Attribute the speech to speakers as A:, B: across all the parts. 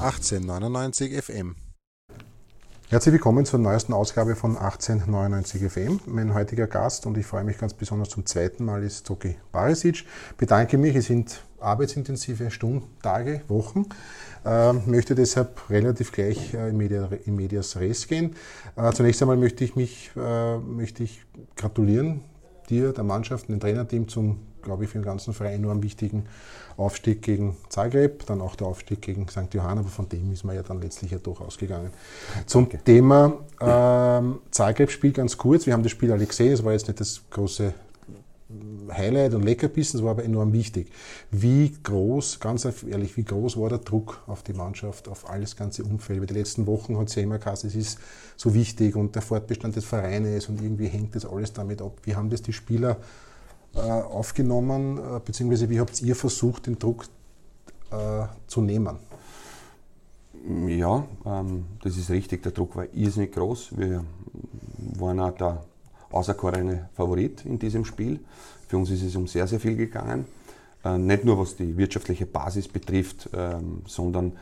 A: 1899 FM. Herzlich willkommen zur neuesten Ausgabe von 1899 FM. Mein heutiger Gast und ich freue mich ganz besonders zum zweiten Mal ist Zoki Barisic. Bedanke mich, es sind arbeitsintensive Stunden, Tage, Wochen. Äh, möchte deshalb relativ gleich äh, in, Media, in Medias Res gehen. Äh, zunächst einmal möchte ich mich äh, möchte ich gratulieren dir, der Mannschaft, dem Trainerteam zum, glaube ich, für den ganzen Verein enorm wichtigen Aufstieg gegen Zagreb, dann auch der Aufstieg gegen St. Johann, aber von dem ist man ja dann letztlich ja doch ausgegangen. Zum okay. Thema ähm, Zagreb-Spiel ganz kurz. Wir haben das Spiel alle gesehen, es war jetzt nicht das große Highlight und Leckerbissen, das war aber enorm wichtig. Wie groß, ganz ehrlich, wie groß war der Druck auf die Mannschaft, auf alles ganze Umfeld? Über die letzten Wochen hat es ja immer gesagt, es ist so wichtig und der Fortbestand des Vereines und irgendwie hängt das alles damit ab. Wie haben das die Spieler aufgenommen, äh, beziehungsweise wie habt ihr versucht, den Druck äh, zu nehmen?
B: Ja, ähm, das ist richtig. Der Druck war irrsinnig groß. Wir waren auch der auserkorene Favorit in diesem Spiel. Für uns ist es um sehr, sehr viel gegangen. Äh, nicht nur was die wirtschaftliche Basis betrifft, ähm, sondern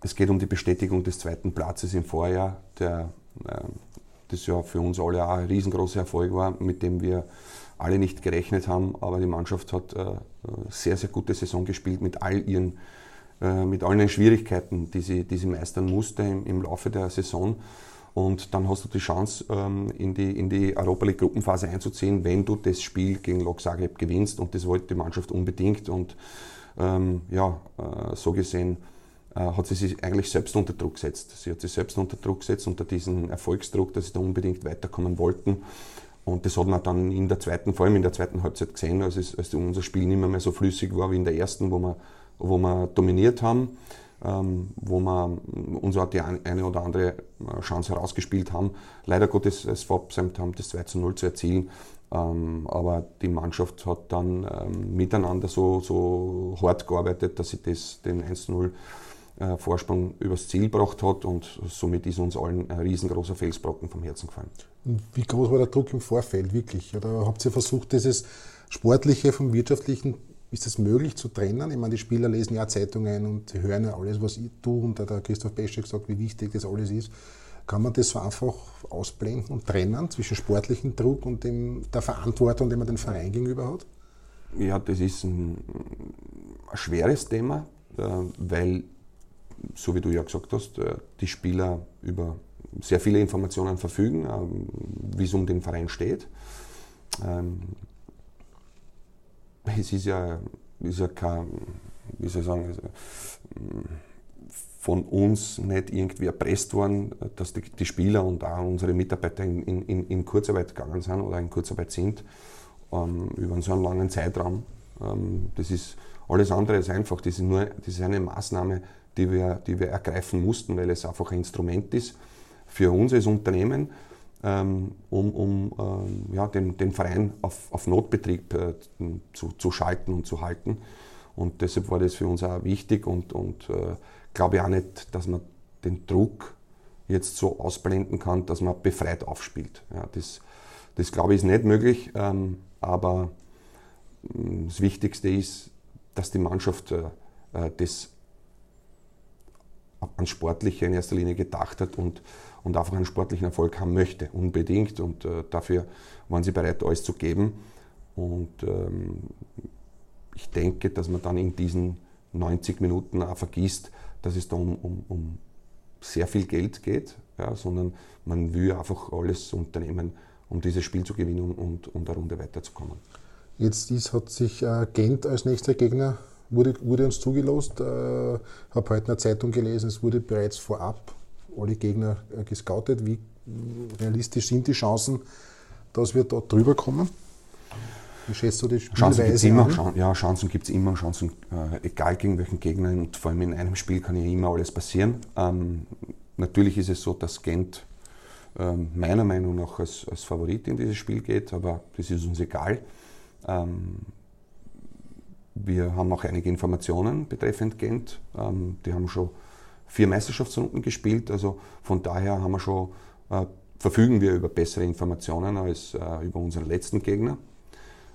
B: es geht um die Bestätigung des zweiten Platzes im Vorjahr, der äh, das ja für uns alle auch ein riesengroßer Erfolg war, mit dem wir alle nicht gerechnet haben. Aber die Mannschaft hat eine äh, sehr, sehr gute Saison gespielt mit all ihren mit allen Schwierigkeiten, die sie, die sie meistern musste im, im Laufe der Saison. Und dann hast du die Chance, ähm, in die, in die Europa League Gruppenphase einzuziehen, wenn du das Spiel gegen Lok Zagreb gewinnst. Und das wollte die Mannschaft unbedingt. Und ähm, ja, äh, so gesehen äh, hat sie sich eigentlich selbst unter Druck gesetzt. Sie hat sich selbst unter Druck gesetzt, unter diesen Erfolgsdruck, dass sie da unbedingt weiterkommen wollten. Und das hat man dann in der zweiten, vor allem in der zweiten Halbzeit gesehen, als, es, als unser Spiel nicht mehr, mehr so flüssig war wie in der ersten, wo wir, wo wir dominiert haben ähm, wo wir uns auch die eine oder andere äh, Chance herausgespielt haben. Leider Gottes es verabsäumt haben, das 2 zu 0 zu erzielen. Ähm, aber die Mannschaft hat dann ähm, miteinander so, so hart gearbeitet, dass sie das, den 1 0 äh, Vorsprung übers Ziel gebracht hat und somit ist uns allen ein riesengroßer Felsbrocken vom Herzen gefallen.
A: Wie groß war der Druck im Vorfeld wirklich? Oder habt ihr versucht, dieses Sportliche vom Wirtschaftlichen ist es möglich zu trennen? Ich meine, die Spieler lesen ja Zeitungen und hören ja alles, was du und der Christoph Beschek sagt, wie wichtig das alles ist. Kann man das so einfach ausblenden und trennen zwischen sportlichem Druck und dem, der Verantwortung, die man dem Verein gegenüber hat?
B: Ja, das ist ein, ein schweres Thema, äh, weil, so wie du ja gesagt hast, äh, die Spieler über sehr viele Informationen verfügen, äh, wie es um den Verein steht. Ähm, es ist ja, ist ja kein, wie soll ich sagen, also, von uns nicht irgendwie erpresst worden, dass die, die Spieler und auch unsere Mitarbeiter in, in, in, Kurzarbeit gegangen sind oder in Kurzarbeit sind, ähm, über so einen langen Zeitraum. Ähm, das ist alles andere als einfach. Das ist nur das ist eine Maßnahme, die wir, die wir ergreifen mussten, weil es einfach ein Instrument ist für uns als Unternehmen, ähm, um, um ähm, ja, den, den Verein auf, auf Notbetrieb äh, zu, zu schalten und zu halten. Und deshalb war das für uns auch wichtig und, und äh, glaube auch nicht, dass man den Druck jetzt so ausblenden kann, dass man befreit aufspielt. Ja, das, das glaube ich ist nicht möglich, ähm, aber mm, das Wichtigste ist, dass die Mannschaft äh, äh das an Sportliche in erster Linie gedacht hat und, und einfach einen sportlichen Erfolg haben möchte, unbedingt. Und äh, dafür waren sie bereit, alles zu geben. Und ähm, ich denke, dass man dann in diesen 90 Minuten auch vergisst, dass es da um, um, um sehr viel Geld geht, ja, sondern man will einfach alles unternehmen, um dieses Spiel zu gewinnen und, und eine Runde weiterzukommen.
A: Jetzt ist, hat sich äh, Gent als nächster Gegner wurde, wurde uns zugelost. Äh, habe heute in der Zeitung gelesen, es wurde bereits vorab alle Gegner äh, gescoutet. Wie realistisch sind die Chancen, dass wir dort drüber kommen?
B: Wie schätzt du die Chancen gibt's immer, an? Ja, Chancen gibt es immer. Chancen, äh, egal gegen welchen Gegner. Und vor allem in einem Spiel kann ja immer alles passieren. Ähm, natürlich ist es so, dass Gent ähm, meiner Meinung nach als, als Favorit in dieses Spiel geht, aber das ist uns egal. Ähm, wir haben auch einige Informationen betreffend Gent. Ähm, die haben schon vier Meisterschaftsrunden gespielt, also von daher haben wir schon, äh, verfügen wir über bessere Informationen als äh, über unseren letzten Gegner.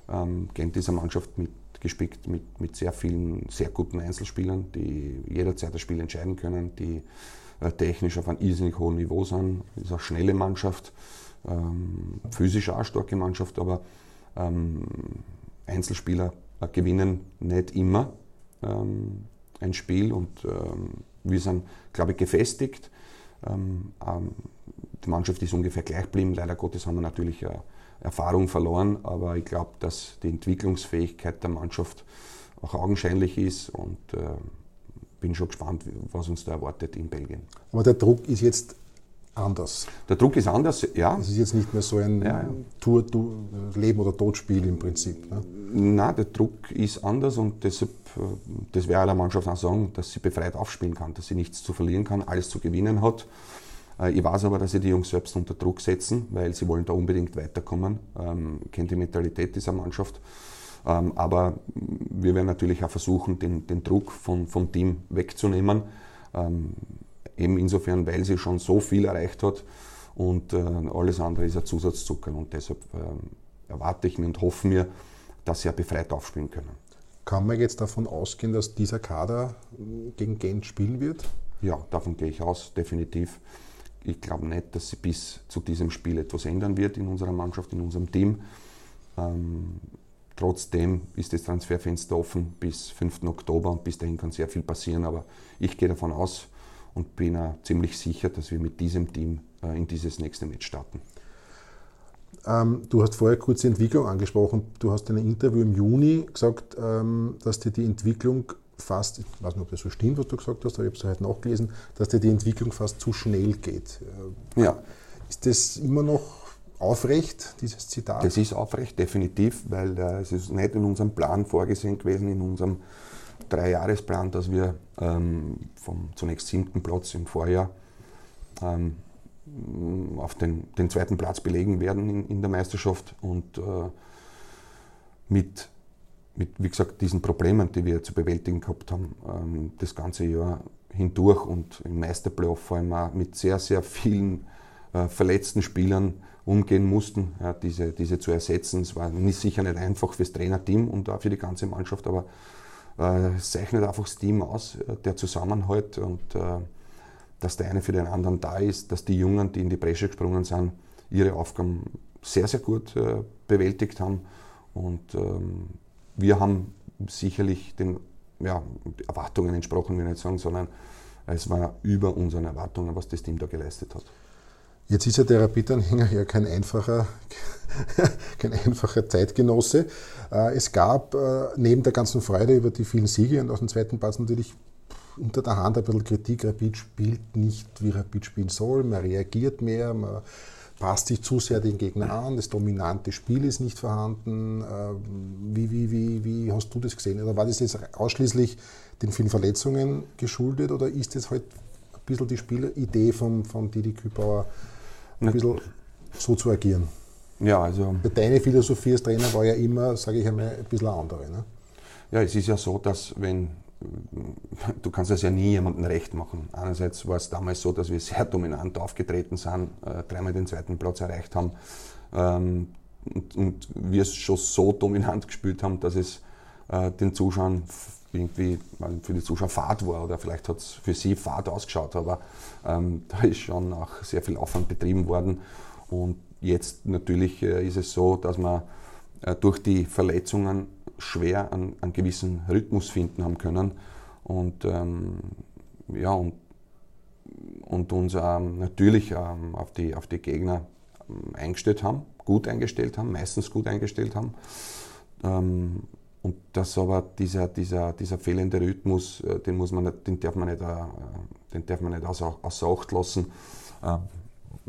B: Ähm, Gent ist eine Mannschaft mit gespickt mit, mit sehr vielen, sehr guten Einzelspielern, die jederzeit das Spiel entscheiden können, die äh, technisch auf einem irrsinnig hohen Niveau sind. Es ist eine schnelle Mannschaft, ähm, physisch auch eine starke Mannschaft, aber ähm, Einzelspieler gewinnen nicht immer ähm, ein Spiel und ähm, wir sind, glaube ich, gefestigt. Ähm, ähm, die Mannschaft ist ungefähr gleich geblieben. Leider Gottes haben wir natürlich äh, Erfahrung verloren, aber ich glaube, dass die Entwicklungsfähigkeit der Mannschaft auch augenscheinlich ist und äh, bin schon gespannt, was uns da erwartet in Belgien.
A: Aber der Druck ist jetzt anders.
B: Der Druck ist anders, ja.
A: Es ist jetzt nicht mehr so ein ja, ja. Tour, Leben- oder Todspiel im Prinzip. Ne?
B: Nein, der Druck ist anders und deshalb, äh, das wäre aller Mannschaft auch sagen, dass sie befreit aufspielen kann, dass sie nichts zu verlieren kann, alles zu gewinnen hat. Äh, ich weiß aber, dass sie die Jungs selbst unter Druck setzen, weil sie wollen da unbedingt weiterkommen. Ähm, kennt die Mentalität dieser Mannschaft. Ähm, aber wir werden natürlich auch versuchen, den, den Druck von, vom Team wegzunehmen. Ähm, eben insofern, weil sie schon so viel erreicht hat und äh, alles andere ist ein Zusatzzucker und deshalb äh, erwarte ich mir und hoffe mir, dass sie ja befreit aufspielen können.
A: Kann man jetzt davon ausgehen, dass dieser Kader gegen Gent spielen wird?
B: Ja, davon gehe ich aus, definitiv. Ich glaube nicht, dass sie bis zu diesem Spiel etwas ändern wird in unserer Mannschaft, in unserem Team. Ähm, trotzdem ist das Transferfenster offen bis 5. Oktober und bis dahin kann sehr viel passieren. Aber ich gehe davon aus und bin auch ziemlich sicher, dass wir mit diesem Team äh, in dieses nächste Match starten.
A: Ähm, du hast vorher kurz die Entwicklung angesprochen. Du hast in einem Interview im Juni gesagt, ähm, dass dir die Entwicklung fast, ich weiß nicht, ob das so stimmt, was du gesagt hast, aber ich habe es heute nachgelesen, dass dir die Entwicklung fast zu schnell geht.
B: Äh, ja.
A: Ist das immer noch aufrecht, dieses Zitat?
B: Das ist aufrecht, definitiv, weil äh, es ist nicht in unserem Plan vorgesehen gewesen, in unserem Dreijahresplan, dass wir ähm, vom zunächst siebten Platz im Vorjahr ähm, auf den, den, zweiten Platz belegen werden in, in der Meisterschaft und äh, mit mit, wie gesagt, diesen Problemen, die wir zu bewältigen gehabt haben, ähm, das ganze Jahr hindurch und im Meisterplayoff vor allem auch mit sehr, sehr vielen äh, verletzten Spielern umgehen mussten, ja, diese, diese zu ersetzen. Es war nicht, sicher nicht einfach fürs Trainerteam und auch für die ganze Mannschaft, aber es zeichnet einfach das Team aus, äh, der Zusammenhalt und äh, dass der eine für den anderen da ist, dass die Jungen, die in die Bresche gesprungen sind, ihre Aufgaben sehr, sehr gut äh, bewältigt haben und ähm, wir haben sicherlich den ja, Erwartungen entsprochen, will ich nicht sagen, sondern es war über unseren Erwartungen, was das Team da geleistet hat.
A: Jetzt ist ja der Rapid-Anhänger ja kein einfacher, kein einfacher Zeitgenosse. Äh, es gab äh, neben der ganzen Freude über die vielen Siege und aus dem zweiten Platz natürlich unter der Hand ein bisschen Kritik. Rapid spielt nicht, wie Rapid spielen soll. Man reagiert mehr, man passt sich zu sehr den Gegner an, das dominante Spiel ist nicht vorhanden. Ähm, wie, wie, wie, wie hast du das gesehen? Oder war das jetzt ausschließlich den vielen Verletzungen geschuldet oder ist das halt ein bisschen die Spielidee von, von Didi Kübauer, ein bisschen so zu agieren?
B: Ja, also.
A: Deine Philosophie als Trainer war ja immer, sage ich einmal, ein bisschen andere. Ne?
B: Ja, es ist ja so, dass wenn du kannst das ja nie jemandem recht machen. Einerseits war es damals so, dass wir sehr dominant aufgetreten sind, äh, dreimal den zweiten Platz erreicht haben ähm, und, und, wir es schon so dominant gespielt haben, dass es äh, den Zuschauern irgendwie für die Zuschauer Fahrt war oder vielleicht hat es für sie Fahrt ausgeschaut, aber ähm, da ist schon auch sehr viel Aufwand betrieben worden und jetzt natürlich äh, ist es so, dass man äh, durch die Verletzungen schwer einen, einen gewissen Rhythmus finden haben können und ähm, ja und, und uns ähm, natürlich ähm, auf, die, auf die Gegner ähm, eingestellt haben, gut eingestellt haben, meistens gut eingestellt haben. Ähm, und dass aber dieser, dieser, dieser fehlende Rhythmus, äh, den, muss man nicht, den darf man nicht, äh, den darf man nicht außer, Acht lassen. Ähm,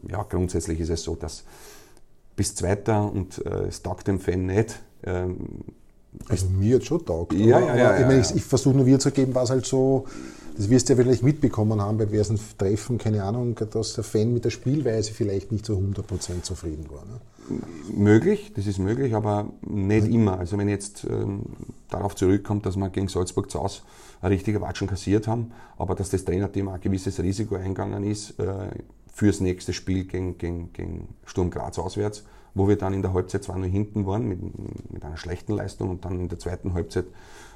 B: ja, grundsätzlich ist es so, dass bis Zweiter und äh, es taugt dem Fan nicht.
A: Also mir hat schon taugt.
B: Ja, ja, ja,
A: ich, meine, ich, ich versuche nur wiederzugeben, was halt so, das wirst du ja vielleicht mitbekommen haben bei diversen Treffen, keine Ahnung, dass der Fan mit der Spielweise vielleicht nicht so 100% zufrieden war. Ne?
B: Möglich, das ist möglich, aber nicht mhm. immer. Also wenn jetzt ähm, darauf zurückkommt, dass wir gegen Salzburg zu Hause eine richtige Watschen kassiert haben, aber dass das Trainerteam ein gewisses Risiko eingegangen ist äh, fürs nächste Spiel gegen, gegen, gegen Sturm Graz auswärts, wo wir dann in der Halbzeit zwar nur hinten waren mit, mit einer schlechten Leistung und dann in der zweiten Halbzeit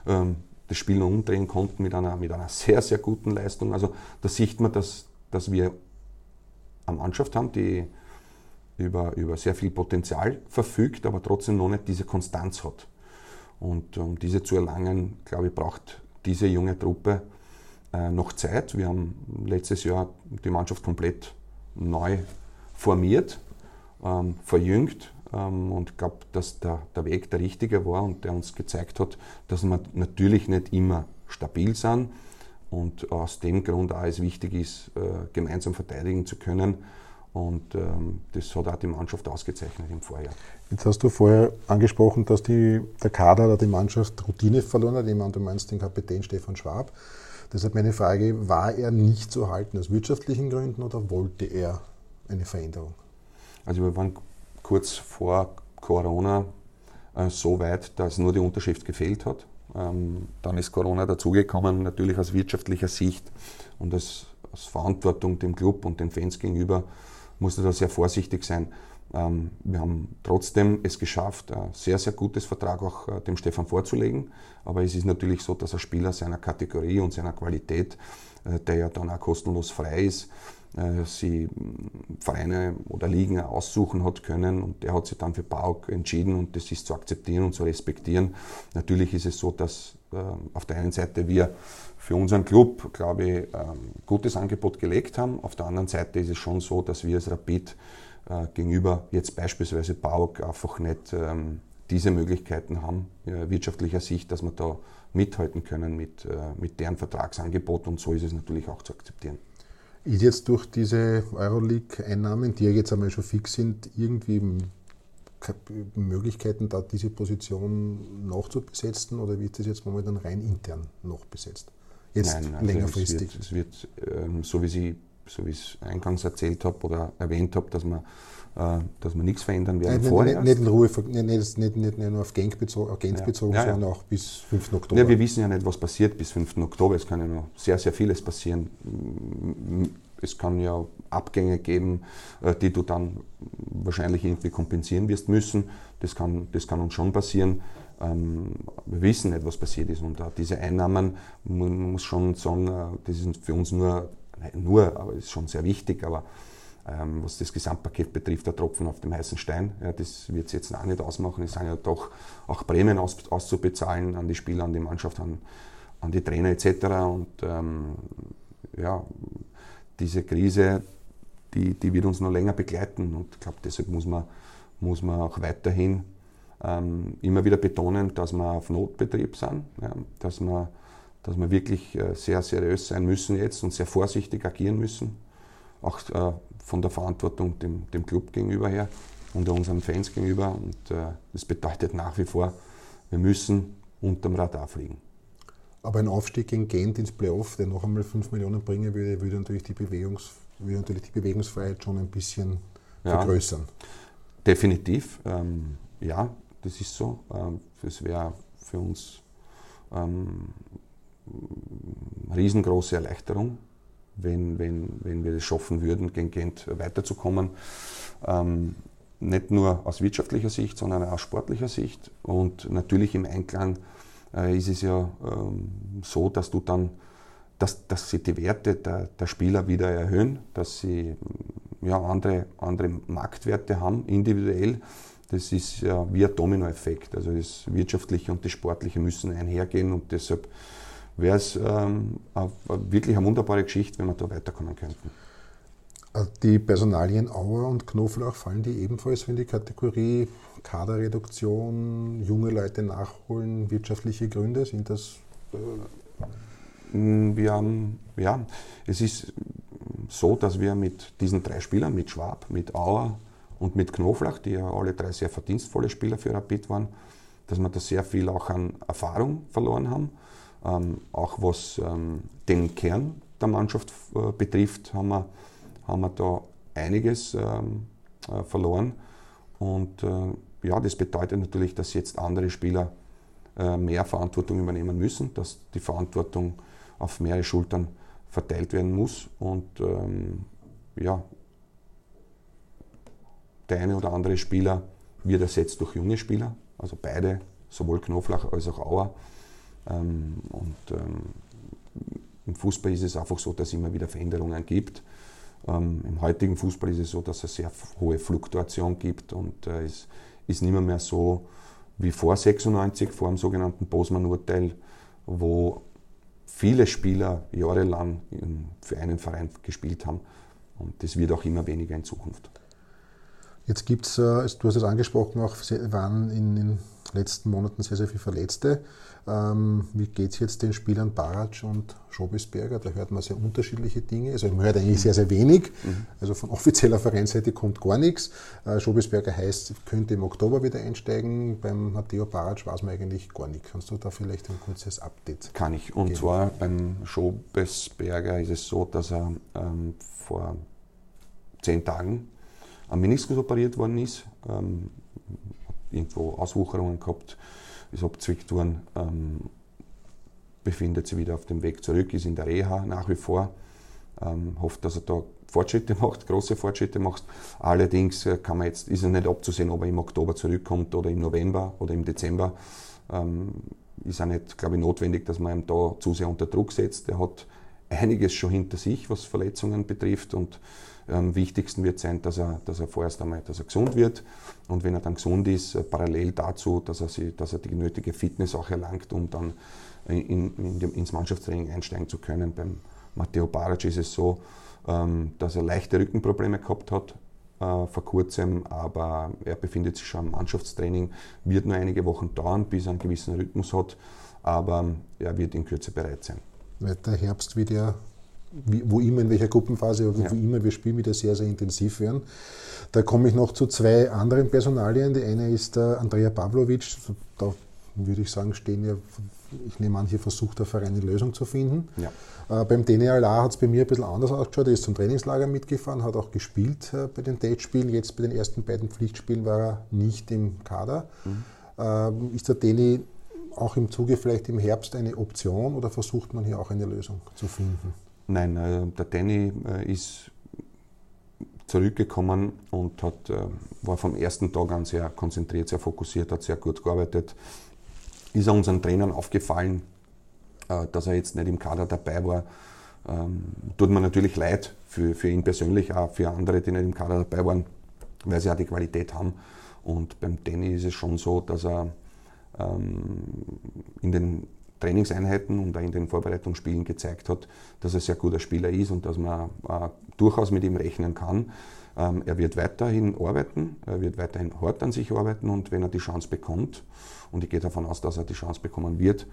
B: ähm, das Spiel noch umdrehen konnten mit einer, mit einer sehr, sehr guten Leistung. Also da sieht man, dass, dass wir eine Mannschaft haben, die über, über sehr viel Potenzial verfügt, aber trotzdem noch nicht diese Konstanz hat. Und um diese zu erlangen, glaube ich, braucht diese junge Truppe äh, noch Zeit. Wir haben letztes Jahr die Mannschaft komplett neu formiert, ähm, verjüngt ähm, und glaube, dass der, der Weg der richtige war und der uns gezeigt hat, dass wir natürlich nicht immer stabil sind und aus dem Grund auch es wichtig ist, äh, gemeinsam verteidigen zu können. Und ähm, das hat auch die Mannschaft ausgezeichnet im Vorjahr.
A: Jetzt hast du vorher angesprochen, dass die, der Kader oder die Mannschaft Routine verloren hat. Ich meine, du meinst den Kapitän Stefan Schwab. Deshalb meine Frage, war er nicht zu halten aus wirtschaftlichen Gründen oder wollte er eine Veränderung?
B: Also wir waren kurz vor Corona äh, so weit, dass nur die Unterschrift gefehlt hat. Ähm, dann ist Corona dazugekommen, natürlich aus wirtschaftlicher Sicht und aus, aus Verantwortung dem Club und den Fans gegenüber musste da sehr vorsichtig sein. Ähm, wir haben trotzdem es geschafft, ein sehr, sehr gutes Vertrag auch äh, dem Stefan vorzulegen. Aber es ist natürlich so, dass ein Spieler seiner Kategorie und seiner Qualität, äh, der ja dann auch kostenlos frei ist, sie Vereine oder Ligen aussuchen hat können und der hat sich dann für Pauk entschieden und das ist zu akzeptieren und zu respektieren. Natürlich ist es so, dass auf der einen Seite wir für unseren Club, glaube ich, ein ähm, gutes Angebot gelegt haben. Auf der anderen Seite ist es schon so, dass wir als Rapid äh, gegenüber jetzt beispielsweise BAUG einfach nicht ähm, diese Möglichkeiten haben, äh, wirtschaftlicher Sicht, dass wir da mithalten können mit, äh, mit deren Vertragsangebot und so ist es natürlich auch zu akzeptieren.
A: Ist jetzt durch diese Euroleague-Einnahmen, die ja jetzt einmal schon fix sind, irgendwie Möglichkeiten, da diese Position noch zu besetzen oder wird das jetzt momentan rein intern noch besetzt?
B: jetzt Nein, also längerfristig? Es wird, es wird ähm, so wie Sie so wie ich es eingangs erzählt habe oder erwähnt habe, dass äh, dass wir nichts verändern werden
A: nicht, vorher. Nicht, in Ruhe, nicht, nicht, nicht, nicht nur auf Genk bezogen, ja. bezogen ja, sondern auch bis 5. Oktober.
B: Ja, wir wissen ja nicht, was passiert bis 5. Oktober. Es kann ja noch sehr, sehr vieles passieren. Es kann ja Abgänge geben, äh, die du dann wahrscheinlich irgendwie kompensieren wirst müssen. Das kann, das kann uns schon passieren. Ähm, wir wissen nicht, was passiert ist. Und diese Einnahmen, man muss schon sagen, äh, das ist für uns nur, nur, aber ist schon sehr wichtig, aber ähm, was das Gesamtpaket betrifft, der Tropfen auf dem heißen Stein. Ja, das wird es jetzt auch nicht ausmachen. Es sind ja doch auch Prämien aus, auszubezahlen an die Spieler, an die Mannschaft, an, an die Trainer etc. Und ähm, ja, diese Krise, die, die wird uns noch länger begleiten. Und ich glaube, deshalb muss man, muss man auch weiterhin ähm, immer wieder betonen, dass wir auf Notbetrieb sind, ja, dass, wir, dass wir wirklich äh, sehr seriös sein müssen jetzt und sehr vorsichtig agieren müssen, auch äh, von der Verantwortung dem, dem Club gegenüber her und unseren Fans gegenüber. Und äh, das bedeutet nach wie vor, wir müssen unterm Radar fliegen.
A: Aber ein Aufstieg in Gent ins Playoff, der noch einmal 5 Millionen bringen würde, würde natürlich die, Bewegungs, würde natürlich die Bewegungsfreiheit schon ein bisschen ja, vergrößern.
B: Definitiv, ähm, ja das ist so. Ähm, das wäre für uns ähm, eine riesengroße Erleichterung, wenn, wenn, wenn wir es schaffen würden, gegen Gent weiterzukommen. Ähm, nicht nur aus wirtschaftlicher Sicht, sondern auch aus sportlicher Sicht. Und natürlich im Einklang äh, ist es ja ähm, so, dass du dann, dass, dass sie die Werte der, der Spieler wieder erhöhen, dass sie ja, andere, andere Marktwerte haben, individuell das ist ja wie ein Dominoeffekt. Also das Wirtschaftliche und das Sportliche müssen einhergehen und deshalb wäre es ähm, wirklich eine wunderbare Geschichte, wenn wir da weiterkommen könnten.
A: Die Personalien Auer und Knoblauch fallen die ebenfalls in die Kategorie Kaderreduktion, junge Leute nachholen, wirtschaftliche Gründe? Sind das.
B: Äh wir haben, ja, es ist so, dass wir mit diesen drei Spielern, mit Schwab, mit Auer und mit Knoflach, die ja alle drei sehr verdienstvolle Spieler für Rapid waren, dass wir da sehr viel auch an Erfahrung verloren haben. Ähm, auch was ähm, den Kern der Mannschaft äh, betrifft, haben wir, haben wir da einiges ähm, äh, verloren. Und äh, ja, das bedeutet natürlich, dass jetzt andere Spieler mehr Verantwortung übernehmen müssen, dass die Verantwortung auf mehrere Schultern verteilt werden muss. Und ähm, ja, der eine oder andere Spieler wird ersetzt durch junge Spieler, also beide, sowohl Knoflach als auch Auer. Ähm, und ähm, im Fußball ist es einfach so, dass es immer wieder Veränderungen gibt. Ähm, Im heutigen Fußball ist es so, dass es sehr hohe Fluktuation gibt und äh, es ist nicht mehr, so wie vor 96, vor dem sogenannten Bosman-Urteil, wo viele Spieler jahrelang für einen Verein gespielt haben. Und das wird auch immer weniger in Zukunft.
A: Jetzt gibt es, äh, du hast es angesprochen, auch waren in den letzten Monaten sehr, sehr viele Verletzte. Ähm, wie geht es jetzt den Spielern Barac und Schobesberger? Da hört man sehr unterschiedliche Dinge. Also man hört eigentlich sehr, sehr wenig. Mhm. Also von offizieller Vereinsseite kommt gar nichts. Äh, Schobesberger heißt, könnte im Oktober wieder einsteigen. Beim Matteo Barac weiß man eigentlich gar nicht. Kannst du da vielleicht ein kurzes Update
B: Kann ich. Und geben? zwar beim Schobesberger ist es so, dass er ähm, vor zehn Tagen am Meniskus operiert worden ist, ähm, irgendwo Auswucherungen gehabt, ist abgezwickt worden, ähm, befindet sich wieder auf dem Weg zurück, ist in der Reha nach wie vor, ähm, hofft, dass er da Fortschritte macht, große Fortschritte macht. Allerdings äh, kann man jetzt, ist es nicht abzusehen, ob er im Oktober zurückkommt oder im November oder im Dezember. Ähm, ist auch nicht, glaube ich, notwendig, dass man ihn da zu sehr unter Druck setzt. Er hat einiges schon hinter sich, was Verletzungen betrifft und am wichtigsten wird sein, dass er, dass er vorerst einmal dass er gesund wird und wenn er dann gesund ist, äh, parallel dazu, dass er, sie, dass er die nötige Fitness auch erlangt, um dann in, in dem, ins Mannschaftstraining einsteigen zu können. Beim Matteo Barac ist es so, ähm, dass er leichte Rückenprobleme gehabt hat äh, vor kurzem, aber er befindet sich schon im Mannschaftstraining, wird nur einige Wochen dauern, bis er einen gewissen Rhythmus hat, aber er wird in Kürze bereit sein.
A: Der Herbst wird ja wo immer, in welcher Gruppenphase, aber ja. wo immer wir spielen, wieder sehr, sehr intensiv werden. Da komme ich noch zu zwei anderen Personalien. Die eine ist der Andrea Pavlovic. Da würde ich sagen, stehen ja, ich nehme an, hier versucht der Verein eine Lösung zu finden. Ja. Äh, beim DNALA hat es bei mir ein bisschen anders ausgeschaut. Er ist zum Trainingslager mitgefahren, hat auch gespielt äh, bei den Date-Spielen. Jetzt bei den ersten beiden Pflichtspielen war er nicht im Kader. Mhm. Ähm, ist der Deni auch im Zuge vielleicht im Herbst eine Option oder versucht man hier auch eine Lösung zu finden?
B: Nein, äh, der Danny äh, ist zurückgekommen und hat, äh, war vom ersten Tag an sehr konzentriert, sehr fokussiert, hat sehr gut gearbeitet. Ist er unseren Trainern aufgefallen, dass er jetzt nicht im Kader dabei war. Ähm, tut mir natürlich leid für, für ihn persönlich, auch für andere, die nicht im Kader dabei waren, weil sie auch die Qualität haben. Und beim Danny ist es schon so, dass er ähm, in den Trainingseinheiten und auch in den Vorbereitungsspielen gezeigt hat, dass er sehr guter Spieler ist und dass man äh, durchaus mit ihm rechnen kann. Ähm, er wird weiterhin arbeiten, er wird weiterhin hart an sich arbeiten und wenn er die Chance bekommt, und ich gehe davon aus, dass er die Chance bekommen wird,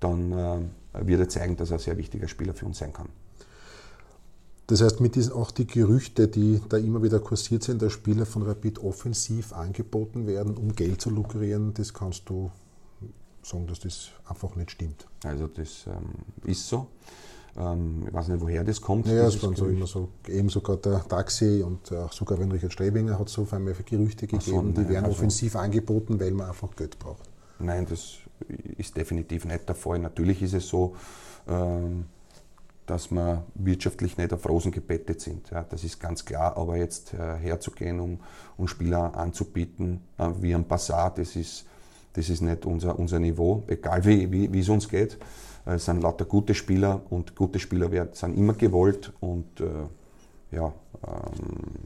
B: dann äh, wird er zeigen, dass er ein sehr wichtiger Spieler für uns sein kann.
A: Das heißt, mit diesen auch die Gerüchte, die da immer wieder kursiert sind, dass Spieler von Rapid offensiv angeboten werden, um Geld zu lukrieren, das kannst du sagen, dass das einfach nicht stimmt.
B: Also das ähm, ist so. Ähm, ich weiß nicht, woher das kommt.
A: Ja, es waren so immer so, eben sogar der Taxi und auch sogar wenn Richard Strebinger hat so auf einmal Gerüchte gegeben, so, nein, die werden also, offensiv angeboten, weil man einfach Geld braucht.
B: Nein, das ist definitiv nicht der Fall. Natürlich ist es so, ähm, dass wir wirtschaftlich nicht auf Rosen gebettet sind. Ja, das ist ganz klar. Aber jetzt äh, herzugehen, um, um Spieler anzubieten, äh, wie ein Passat, das ist das ist nicht unser, unser Niveau, egal wie, wie, es uns geht. Es sind lauter gute Spieler und gute Spieler werden, sind immer gewollt und äh, ja, ähm,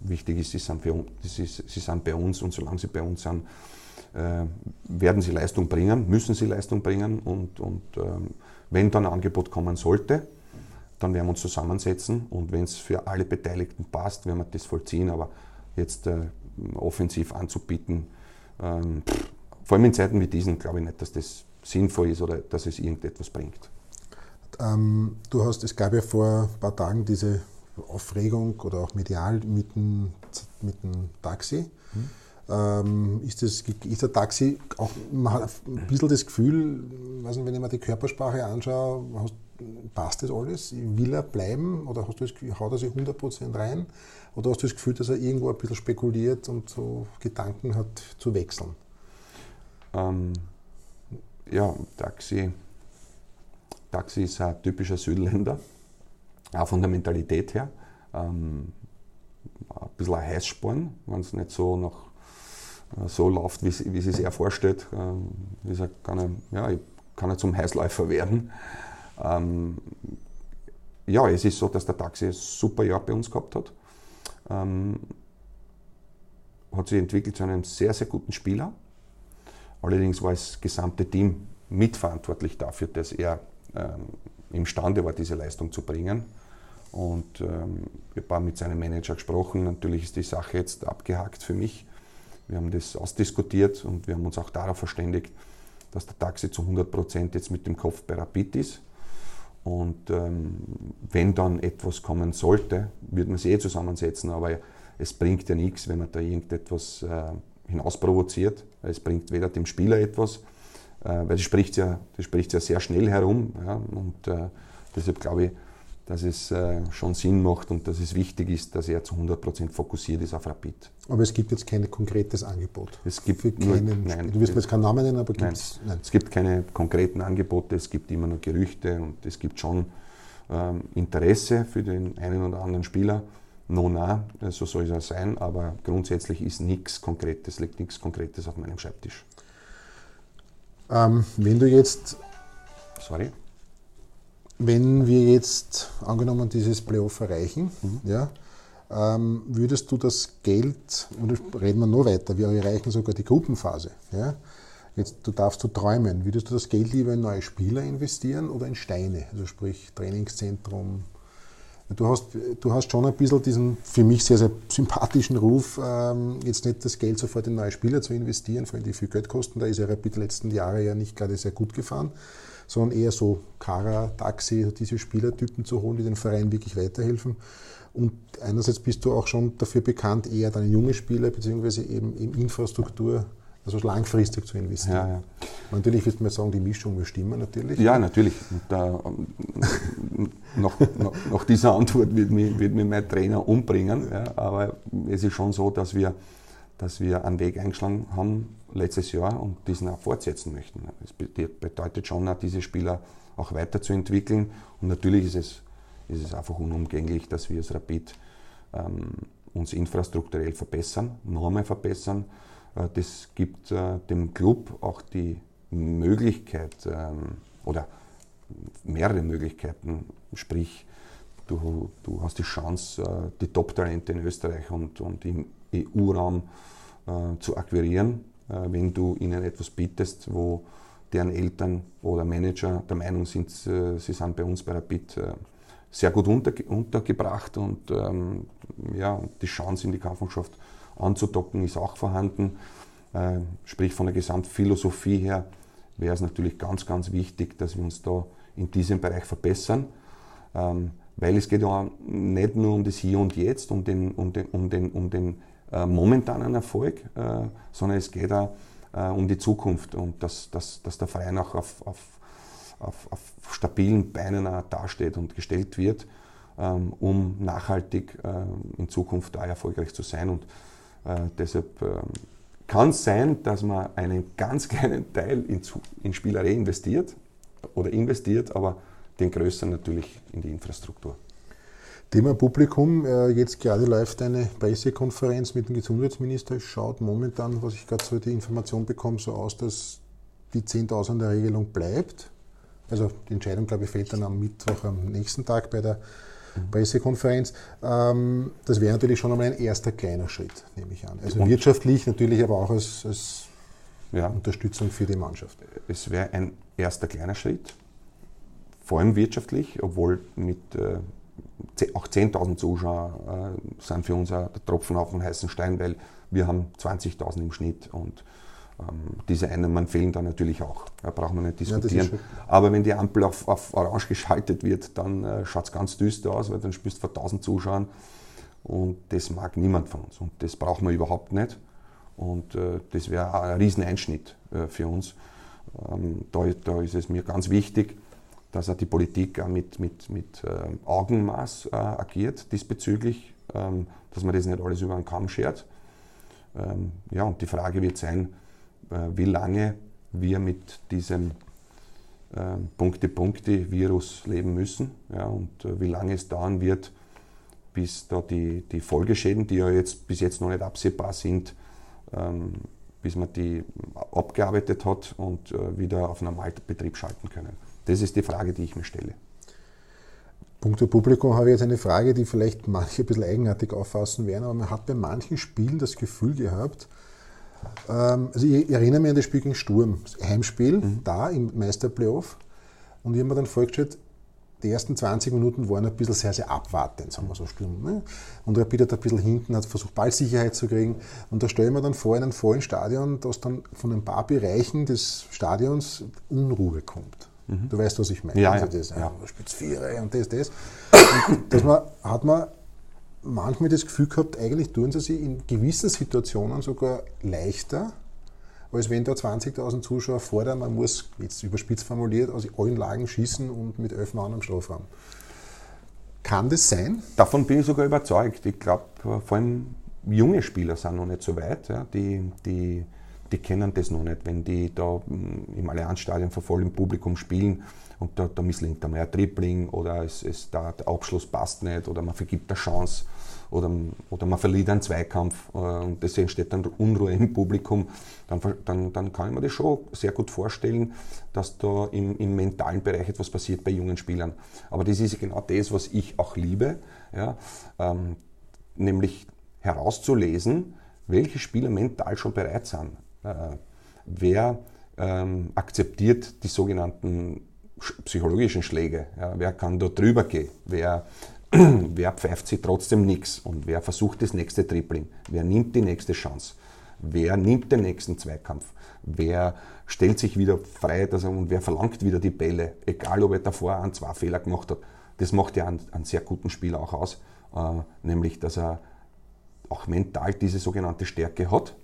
B: wichtig ist, sie sind, für, sie, sie sind bei uns und solange sie bei uns sind, äh, werden sie Leistung bringen, müssen sie Leistung bringen und, und ähm, wenn dann ein Angebot kommen sollte, dann werden wir uns zusammensetzen und wenn es für alle Beteiligten passt, werden wir das vollziehen, aber jetzt äh, offensiv anzubieten, ähm, pff, vor allem in Zeiten wie diesen glaube ich nicht, dass das sinnvoll ist oder dass es irgendetwas bringt.
A: Ähm, du hast, es gab ja vor ein paar Tagen diese Aufregung oder auch medial mit dem, mit dem Taxi. Hm. Ähm, ist, das, ist der Taxi auch, man hat ein bisschen das Gefühl, weiß nicht, wenn ich mir die Körpersprache anschaue, hast, passt das alles? Will er bleiben oder hast du das Gefühl, haut er sich 100% rein? Oder hast du das Gefühl, dass er irgendwo ein bisschen spekuliert und so Gedanken hat zu wechseln?
B: Ähm, ja, Taxi, Taxi ist ein typischer Südländer, auch von der Mentalität her. Ähm, ein bisschen ein Heißsporn, wenn es nicht so nach, so läuft, wie, sie sich er vorstellt. Wie gesagt, kann ja, ich kann er zum Heißläufer werden. Ähm, ja, es ist so, dass der Taxi ein super Jahr bei uns gehabt hat. Ähm, hat sich entwickelt zu einem sehr, sehr guten Spieler. Allerdings war das gesamte Team mitverantwortlich dafür, dass er ähm, imstande war, diese Leistung zu bringen. Und ähm, ich habe mit seinem Manager gesprochen. Natürlich ist die Sache jetzt abgehakt für mich. Wir haben das ausdiskutiert und wir haben uns auch darauf verständigt, dass der Taxi zu 100 Prozent jetzt mit dem Kopf bei Rapid ist. Und ähm, wenn dann etwas kommen sollte, würde man sich eh zusammensetzen, aber es bringt ja nichts, wenn man da irgendetwas äh, hinausprovoziert. Es bringt weder dem Spieler etwas, äh, weil das spricht ja, das spricht ja sehr schnell herum. Ja, und äh, deshalb glaube ich, dass es äh, schon Sinn macht und dass es wichtig ist, dass er zu 100% fokussiert ist auf Rapid.
A: Aber es gibt jetzt kein konkretes Angebot?
B: Es gibt
A: für keinen,
B: nein,
A: du wirst mir jetzt keinen Namen nennen, aber gibt es...
B: Nein, es gibt keine konkreten Angebote, es gibt immer nur Gerüchte und es gibt schon ähm, Interesse für den einen oder anderen Spieler. No, na, so soll es auch sein, aber grundsätzlich ist nichts Konkretes, liegt nichts Konkretes auf meinem Schreibtisch.
A: Ähm, wenn du jetzt.
B: Sorry.
A: Wenn wir jetzt angenommen dieses Playoff erreichen, mhm. ja, ähm, würdest du das Geld, oder reden wir noch weiter, wir erreichen sogar die Gruppenphase, ja, jetzt du darfst du träumen, würdest du das Geld lieber in neue Spieler investieren oder in Steine, also sprich Trainingszentrum, Du hast, du hast schon ein bisschen diesen für mich sehr, sehr sympathischen Ruf, ähm, jetzt nicht das Geld sofort in neue Spieler zu investieren, vor allem die viel Geld kosten. Da ist ja Rapid die letzten Jahre ja nicht gerade sehr gut gefahren, sondern eher so Kara, Taxi, diese Spielertypen zu holen, die den Verein wirklich weiterhelfen. Und einerseits bist du auch schon dafür bekannt, eher deine junge Spieler beziehungsweise eben in Infrastruktur also langfristig zu investieren. Ja, ja. Natürlich wirst du mir sagen, die Mischung muss stimmen natürlich.
B: Ja, natürlich. Da, nach, nach, nach, dieser Antwort wird mich, wird mich mein Trainer umbringen. Ja, aber es ist schon so, dass wir, dass wir einen Weg eingeschlagen haben letztes Jahr und diesen auch fortsetzen möchten. Das bedeutet schon, auch diese Spieler auch weiterzuentwickeln. Und natürlich ist es, ist es einfach unumgänglich, dass wir als Rapid ähm, uns infrastrukturell verbessern, noch einmal verbessern das gibt äh, dem Club auch die Möglichkeit ähm, oder mehrere Möglichkeiten, sprich du, du hast die Chance, äh, die Top-Talente in Österreich und, und im EU-Raum zu akquirieren, wenn du ihnen etwas bietest, wo deren Eltern oder Manager der Meinung sind, sie sind bei uns bei Rapid sehr gut unterge untergebracht und ähm, ja, die Chance in die Kampfmannschaft anzudocken ist auch vorhanden. Äh, sprich von der Gesamtphilosophie her wäre es natürlich ganz, ganz wichtig, dass wir uns da in diesem Bereich verbessern. Ähm, weil es geht ja nicht nur um das Hier und Jetzt, um den, um den, um den, um den äh, momentanen Erfolg, äh, sondern es geht auch um die Zukunft und dass, dass, dass der Verein auch auf, auf, auf, auf stabilen Beinen dasteht und gestellt wird, ähm, um nachhaltig in Zukunft da erfolgreich zu sein. Und deshalb ähm, kann es sein, dass man einen ganz kleinen Teil in, in Spielerei investiert oder investiert, aber den größeren natürlich in die Infrastruktur.
A: Thema Publikum, äh, jetzt gerade läuft eine Pressekonferenz mit dem Gesundheitsminister. Es schaut momentan, was ich gerade so die Information bekomme, so aus, dass die 10.000er Regelung bleibt. Also die Entscheidung, glaube ich, fällt dann am Mittwoch, am nächsten Tag bei der Pressekonferenz. Ähm, das wäre natürlich schon einmal ein erster kleiner Schritt, nehme ich an. Also Und wirtschaftlich natürlich, aber auch als, als ja. Unterstützung für die Mannschaft.
B: Es wäre ein erster kleiner Schritt, vor allem wirtschaftlich, obwohl mit äh, auch 10.000 Zuschauer äh, sind für uns der Tropfen auf den heißen Stein, weil wir haben 20.000 im Schnitt und diese Einnahmen fehlen dann natürlich auch. Da brauchen wir nicht diskutieren. Ja, Aber wenn die Ampel auf, auf orange geschaltet wird, dann äh, schaut es ganz düster aus, weil dann spielst du vor 1000 Zuschauern und das mag niemand von uns und das brauchen wir überhaupt nicht. Und äh, das wäre ein Rieseneinschnitt äh, für uns. Ähm, da, da, ist es mir ganz wichtig, dass auch die Politik auch mit, mit, mit äh, Augenmaß äh, agiert diesbezüglich, ähm, dass man das nicht alles über den Kamm schert. Ähm, ja, und die Frage wird sein, wie lange wir mit diesem Punkte-Punkte-Virus leben müssen ja, und äh, wie lange es dauern wird, bis da die, die Folgeschäden, die ja jetzt bis jetzt noch nicht absehbar sind, ähm, bis man die abgearbeitet hat und äh, wieder auf Normalbetrieb schalten können. Das ist die Frage, die ich mir stelle.
A: Punkto Publikum habe ich jetzt eine Frage, die vielleicht manche ein bisschen eigenartig auffassen werden, aber man hat bei manchen Spielen das Gefühl gehabt, ähm, also ich erinnere mich an das Spiel gegen Sturm, das Heimspiel, mhm. da im Meisterplayoff, und ich habe mir dann vorgestellt, die ersten 20 Minuten waren ein bisschen sehr, sehr abwartend, sagen wir so Sturm. Ne? Und Rapid hat ein bisschen hinten, hat versucht Ballsicherheit zu kriegen. Und da stelle ich mir dann vor, in einem vollen Stadion, dass dann von ein paar Bereichen des Stadions Unruhe kommt. Mhm. Du weißt, was ich meine.
B: Ja,
A: also
B: ja.
A: das,
B: ja.
A: Spitzviere und das, das. Und das man, hat man manchmal das Gefühl gehabt, eigentlich tun sie sich in gewissen Situationen sogar leichter, als wenn da 20.000 Zuschauer fordern, man muss, jetzt überspitzt formuliert, aus allen Lagen schießen und mit elf Mann am Strafraum. Kann das sein?
B: Davon bin ich sogar überzeugt. Ich glaube, vor allem junge Spieler sind noch nicht so weit. Ja, die, die die kennen das noch nicht. Wenn die da mm, im Allianzstadion vor vollem Publikum spielen und da, da misslingt einmal ein Tripling oder es, es, da, der Abschluss passt nicht oder man vergibt eine Chance oder, oder man verliert einen Zweikampf äh, und deswegen entsteht dann Unruhe im Publikum, dann, dann, dann kann ich mir das schon sehr gut vorstellen, dass da im, im mentalen Bereich etwas passiert bei jungen Spielern. Aber das ist genau das, was ich auch liebe, ja, ähm, nämlich herauszulesen, welche Spieler mental schon bereit sind. Äh, wer ähm, akzeptiert die sogenannten psychologischen Schläge? Ja, wer kann da drüber gehen? Wer, wer pfeift sich trotzdem nichts? Und wer versucht das nächste Tripling? Wer nimmt die nächste Chance? Wer nimmt den nächsten Zweikampf? Wer stellt sich wieder frei dass er, und wer verlangt wieder die Bälle? Egal, ob er davor einen, zwei Fehler gemacht hat. Das macht ja einen, einen sehr guten Spieler auch aus, äh, nämlich dass er auch mental diese sogenannte Stärke hat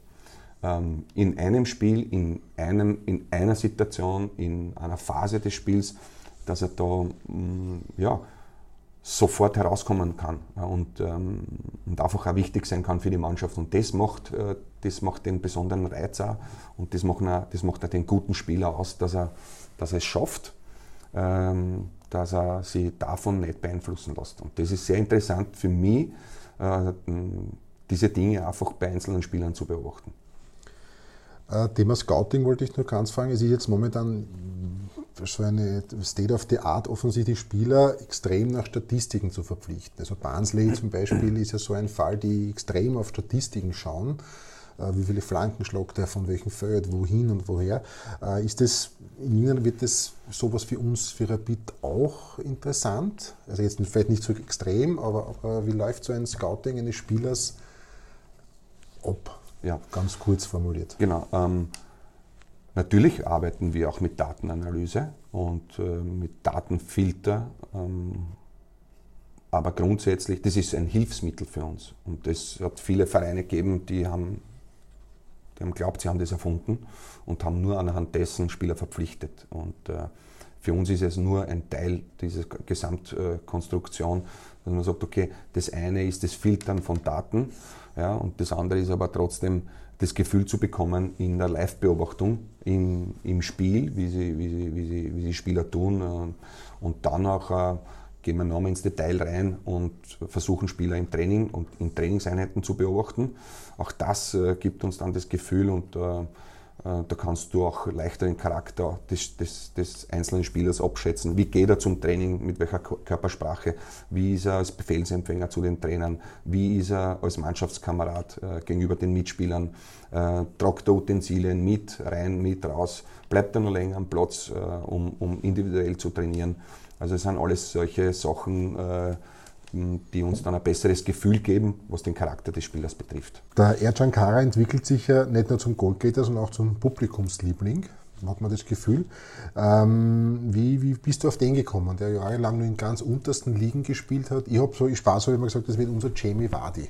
B: ähm, in einem Spiel, in, einem, in einer Situation, in einer Phase des Spiels, dass er da mm, ja, sofort herauskommen kann und, ähm, und einfach auch wichtig sein kann für die Mannschaft. Und das macht, äh, das macht den besonderen Reiz auch und das macht, auch, das macht auch den guten Spieler aus, dass er, dass er es schafft, ähm, dass er sich davon nicht beeinflussen lässt. Und das ist sehr interessant für mich, äh, diese Dinge einfach bei einzelnen Spielern zu beobachten.
A: Äh, Thema Scouting wollte ich nur ganz fragen. Es ist jetzt momentan so eine State of the Art offensichtlich Spieler extrem nach Statistiken zu verpflichten. Also Barnsley zum Beispiel ist ja so ein Fall, die extrem auf Statistiken schauen. Äh, wie viele Flanken schlagt er, von welchem Feld, wohin und woher. Äh, ist das, in Ihnen wird das sowas für uns, für Rapid auch interessant? Also jetzt vielleicht nicht so extrem, aber, aber wie läuft so ein Scouting eines Spielers ab?
B: Ja.
A: Ganz kurz formuliert.
B: Genau. Ähm, natürlich arbeiten wir auch mit Datenanalyse und äh, mit Datenfilter. Ähm, aber grundsätzlich, das ist ein Hilfsmittel für uns. Und es hat viele Vereine gegeben, die haben, die haben glaubt, sie haben das erfunden und haben nur anhand dessen Spieler verpflichtet. Und äh, für uns ist es nur ein Teil dieser Gesamtkonstruktion, dass man sagt, okay, das eine ist das Filtern von Daten ja, und das andere ist aber trotzdem das Gefühl zu bekommen in der Live-Beobachtung, im, im Spiel, wie sie, wie, sie, wie, sie, wie sie Spieler tun. Äh, und dann auch äh, gehen wir nochmal ins Detail rein und versuchen Spieler im Training und in Trainingseinheiten zu beobachten. Auch das äh, gibt uns dann das Gefühl und äh, da kannst du auch leichter den Charakter des, des, des, einzelnen Spielers abschätzen. Wie geht er zum Training, mit welcher Körpersprache, wie ist er als Befehlsempfänger zu den Trainern, wie ist er als Mannschaftskamerad äh, gegenüber den Mitspielern, äh, tragt er Utensilien mit, rein, mit, raus, bleibt er noch länger am Platz, äh, um, um, individuell zu trainieren. Also es sind alles solche Sachen, äh, die uns dann ein besseres Gefühl geben, was den Charakter des Spielers betrifft.
A: Der Ercan Kara entwickelt sich ja nicht nur zum Goldgetter, sondern auch zum Publikumsliebling, hat man das Gefühl. Ähm, wie, wie, bist du auf den gekommen, der jahrelang nur in ganz untersten Ligen gespielt hat? Ich habe so, ich Spaß habe immer gesagt, das wird unser Jamie Vardy.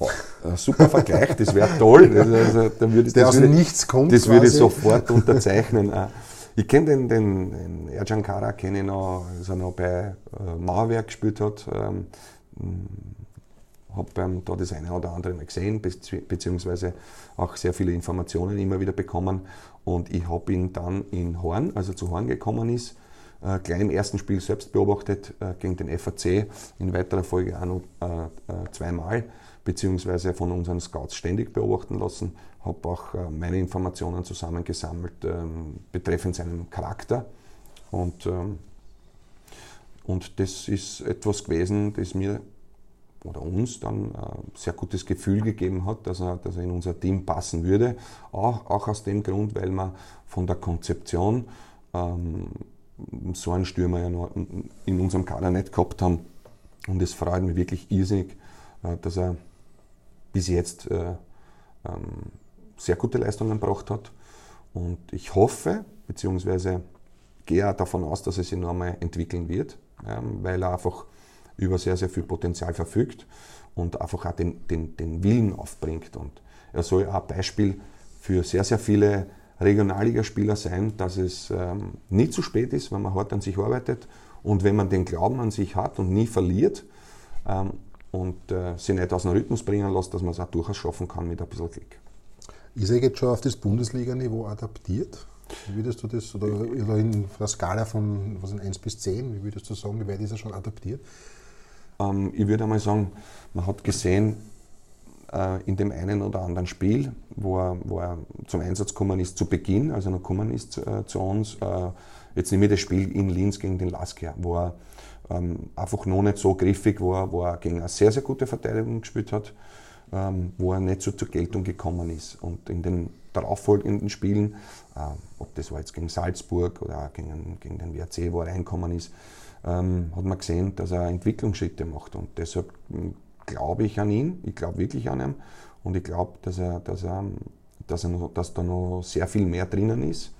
B: Oh, super Vergleich, das wäre toll.
A: Also, also, da würde, der aus würde, nichts kommt.
B: Das quasi. würde ich sofort unterzeichnen. Ich kenne den, den, den Ercan Kara, kenne ich noch, als er noch bei äh, Mauerwerk gespielt hat. Ähm, habe ähm, da das eine oder andere mal gesehen, beziehungsweise auch sehr viele Informationen immer wieder bekommen. Und ich habe ihn dann in Horn, als er zu Horn gekommen ist, äh, gleich im ersten Spiel selbst beobachtet, äh, gegen den FAC, in weiterer Folge auch noch äh, äh, zweimal, beziehungsweise von unseren Scouts ständig beobachten lassen, habe auch äh, meine Informationen zusammengesammelt ähm, betreffend seinen Charakter und, ähm, und das ist etwas gewesen, das mir oder uns dann ein sehr gutes Gefühl gegeben hat, dass er, dass er in unser Team passen würde. Auch, auch aus dem Grund, weil wir von der Konzeption ähm, so einen Stürmer ja noch in unserem Kader nicht gehabt haben. Und es freut mich wirklich irrsinnig, äh, dass er bis jetzt äh, ähm, sehr gute Leistungen gebracht hat. Und ich hoffe, beziehungsweise gehe auch davon aus, dass es sich noch einmal entwickeln wird, ähm, weil er einfach über sehr, sehr viel Potenzial verfügt und einfach auch den, den, den Willen aufbringt. Und er soll auch ein Beispiel für sehr, sehr viele Regionalligaspieler sein, dass es ähm, nie zu spät ist, wenn man hart an sich arbeitet und wenn man den Glauben an sich hat und nie verliert ähm, und äh, sich nicht aus dem Rhythmus bringen lässt, dass man es auch durchaus schaffen kann mit ein bisschen Glück.
A: Ist er jetzt schon auf das Bundesliga-Niveau adaptiert? Wie würdest du das, oder, oder in der Skala von was in 1 bis 10, wie würdest du sagen, wie weit ist er schon adaptiert?
B: Ähm, ich würde einmal sagen, man hat gesehen, äh, in dem einen oder anderen Spiel, wo er, wo er zum Einsatz gekommen ist zu Beginn, also noch gekommen ist äh, zu uns. Äh, jetzt nehme ich das Spiel in Linz gegen den Lasker, wo er ähm, einfach noch nicht so griffig war, wo er gegen eine sehr, sehr gute Verteidigung gespielt hat, ähm, wo er nicht so zur Geltung gekommen ist. Und in den darauffolgenden Spielen, äh, ob das war jetzt gegen Salzburg oder gegen, gegen den WRC, wo er reinkommen ist, ähm, hat man gesehen, dass er Entwicklungsschritte macht. Und deshalb hm, glaube ich an ihn, ich glaube wirklich an ihn und ich glaube, dass, er, dass, er, dass, er dass da noch sehr viel mehr drinnen ist.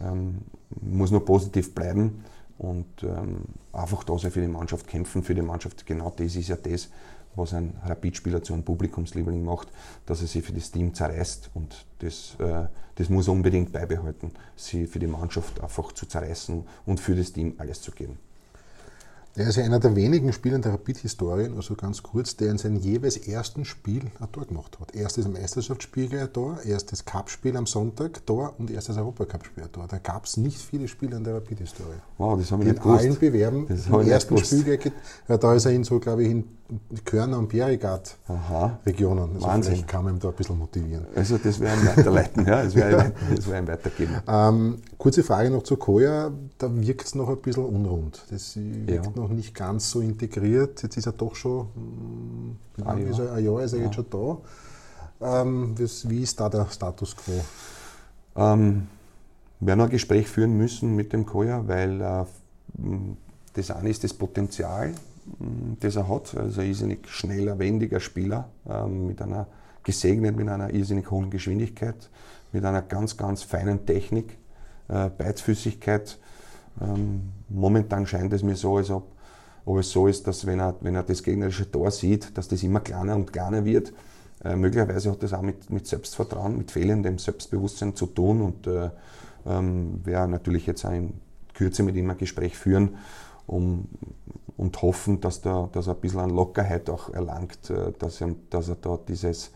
B: Ähm, muss nur positiv bleiben und ähm, einfach da sein für die Mannschaft kämpfen, für die Mannschaft. Genau das ist ja das, was ein Rapidspieler zu einem Publikumsliebling macht, dass er sich für das Team zerreißt und das, äh, das muss er unbedingt beibehalten, sie für die Mannschaft einfach zu zerreißen und für das Team alles zu geben.
A: Er ist ja einer der wenigen Spieler in der Rapid-Historie, also ganz kurz, der in seinem jeweils ersten Spiel ein Tor gemacht hat. Erstes Meisterschaftsspiel gleich ein Tor, erstes Cup-Spiel am Sonntag Tor und erstes Europacup-Spiel ein Tor. Da gab es nicht viele Spieler in der Rapid-Historie.
B: Wow, das haben wir
A: nicht gewusst. In allen Bewerben, das im ersten Spiel gleich, da ist er in so, glaube ich, in Körner und Bjerregaard-Regionen. Also
B: Wahnsinn.
A: Vielleicht kann man da ein bisschen motivieren.
B: Also das wäre ein Weiterleiten, ja, das wäre ein Weitergeben.
A: Ähm, kurze Frage noch zu Koya, da wirkt es noch ein bisschen unrund. Das wirkt ja. noch nicht ganz so integriert. Jetzt ist er doch schon, hm, ein, Jahr. ein Jahr ist er ja. jetzt schon da. Ähm, wie ist da der Status quo?
B: Ähm, wir werden ein Gespräch führen müssen mit dem Koya, weil äh, das eine ist das Potenzial, das er hat. Also ein irrsinnig schneller, wendiger Spieler, ähm, mit einer gesegnet mit einer irrsinnig hohen Geschwindigkeit, mit einer ganz, ganz feinen Technik, äh, Beidfüßigkeit. Ähm, momentan scheint es mir so, als ob, ob es so ist, dass wenn er, wenn er das gegnerische Tor sieht, dass das immer kleiner und kleiner wird. Äh, möglicherweise hat das auch mit, mit Selbstvertrauen, mit fehlendem Selbstbewusstsein zu tun und äh, ähm, werde natürlich jetzt auch in Kürze mit ihm ein Gespräch führen, um und hoffen, dass, da, dass er ein bisschen an Lockerheit auch erlangt, äh, dass er, dass er da dieses,